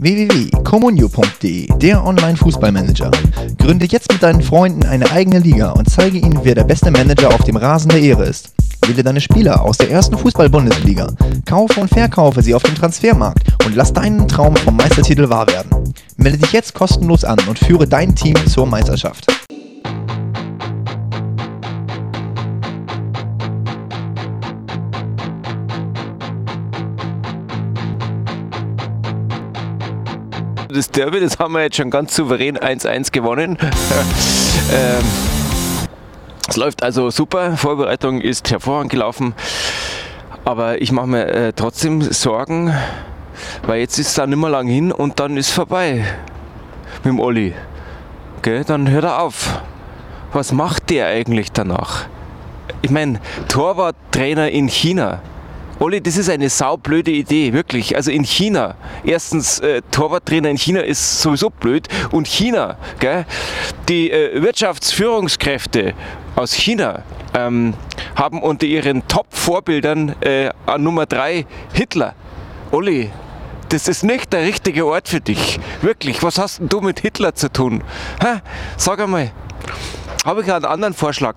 www.comunio.de, der Online-Fußballmanager. Gründe jetzt mit deinen Freunden eine eigene Liga und zeige ihnen, wer der beste Manager auf dem Rasen der Ehre ist. Wähle deine Spieler aus der ersten Fußball-Bundesliga, kaufe und verkaufe sie auf dem Transfermarkt und lass deinen Traum vom Meistertitel wahr werden. Melde dich jetzt kostenlos an und führe dein Team zur Meisterschaft. Das Derby, das haben wir jetzt schon ganz souverän 1-1 gewonnen. ähm, es läuft also super, Vorbereitung ist hervorragend gelaufen. Aber ich mache mir äh, trotzdem Sorgen, weil jetzt ist es dann nicht mehr lang hin und dann ist vorbei mit dem Olli. Okay, dann hört er auf. Was macht der eigentlich danach? Ich meine, Torwarttrainer in China. Olli, das ist eine saublöde Idee, wirklich. Also in China, erstens, äh, Torwarttrainer in China ist sowieso blöd. Und China, gell, die äh, Wirtschaftsführungskräfte aus China ähm, haben unter ihren Top-Vorbildern äh, an Nummer 3 Hitler. Olli, das ist nicht der richtige Ort für dich. Wirklich, was hast denn du mit Hitler zu tun? Ha? Sag einmal, habe ich einen anderen Vorschlag.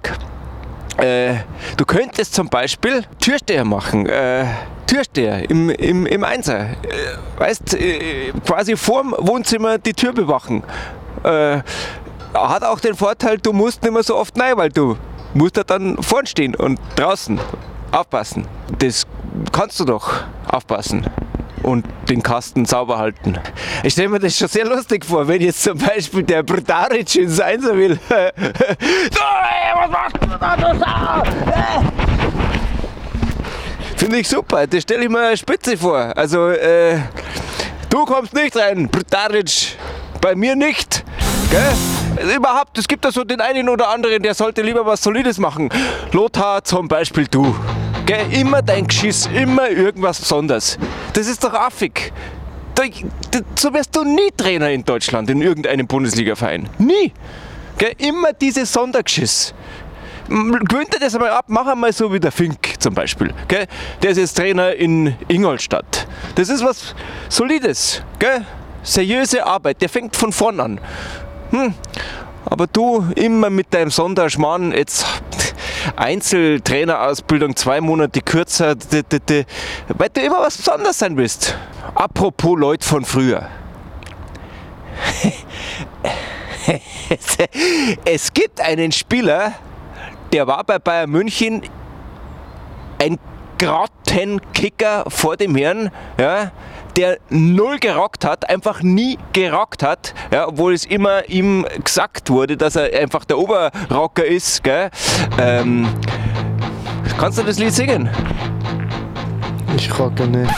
Äh, du könntest zum Beispiel Türsteher machen. Äh, Türsteher im, im, im Einser. Äh, weißt, äh, quasi vorm Wohnzimmer die Tür bewachen. Äh, hat auch den Vorteil, du musst nicht mehr so oft rein, weil du musst da dann vorn stehen und draußen aufpassen. Das kannst du doch aufpassen und den Kasten sauber halten. Ich stelle mir das schon sehr lustig vor, wenn jetzt zum Beispiel der Brutaric ins Einser will. so, ey, was machst du da, du Sau? Finde ich super, das stelle ich mir spitze vor. Also, äh, du kommst nicht rein, Brutaric, bei mir nicht. Gell? Überhaupt, es gibt da so den einen oder anderen, der sollte lieber was Solides machen. Lothar zum Beispiel du. Gell? Immer dein Geschiss, immer irgendwas Besonderes. Das ist doch affig. Da, da, so wärst du nie Trainer in Deutschland, in irgendeinem Bundesliga-Verein. Nie. Gell? Immer dieses Sondergeschiss. Gewöhnt dir das einmal ab, mach einmal so wie der Fink zum Beispiel. Gell? Der ist jetzt Trainer in Ingolstadt. Das ist was Solides. Gell? Seriöse Arbeit, der fängt von vorn an. Hm. Aber du immer mit deinem Sonderschmarrn, jetzt Einzeltrainerausbildung zwei Monate kürzer, weil du immer was Besonderes sein willst. Apropos Leute von früher. es gibt einen Spieler, der war bei Bayern München ein Grottenkicker vor dem Herrn, ja, der null gerockt hat, einfach nie gerockt hat, ja, obwohl es immer ihm gesagt wurde, dass er einfach der Oberrocker ist. Ähm, kannst du das Lied singen? Ich rocke nicht.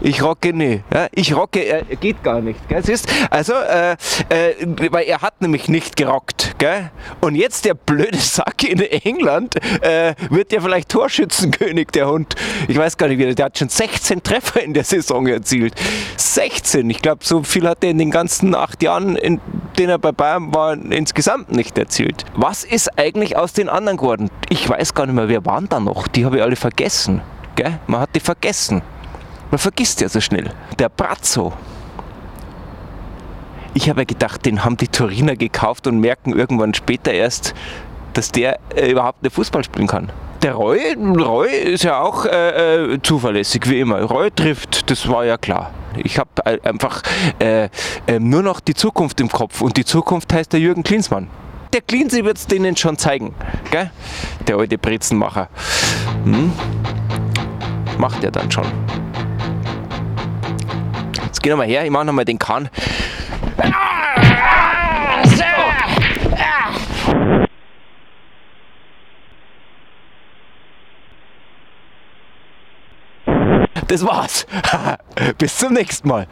Ich rocke nicht. Ja, ich rocke, er geht gar nicht. Gell? Siehst? Also, äh, äh, weil er hat nämlich nicht gerockt. Gell? Und jetzt der blöde Sack in England äh, wird ja vielleicht Torschützenkönig, der Hund. Ich weiß gar nicht, wie der hat schon 16 Treffer in der Saison erzielt. 16. Ich glaube, so viel hat er in den ganzen acht Jahren, in denen er bei Bayern war, insgesamt nicht erzielt. Was ist eigentlich aus den anderen geworden? Ich weiß gar nicht mehr, wer waren da noch? Die habe ich alle vergessen. Gell? Man hat die vergessen. Man vergisst ja so schnell. Der Brazzo. Ich habe ja gedacht, den haben die Turiner gekauft und merken irgendwann später erst, dass der äh, überhaupt nicht Fußball spielen kann. Der Roy, Roy ist ja auch äh, äh zuverlässig, wie immer. Roy trifft, das war ja klar. Ich habe einfach äh, ähm, nur noch die Zukunft im Kopf und die Zukunft heißt der Jürgen Klinsmann. Der Klinsi wird es denen schon zeigen, gell? der alte Brezenmacher. Hm? Macht er dann schon. Jetzt geh nochmal her, ich mach nochmal den Kahn. Das war's. Bis zum nächsten Mal.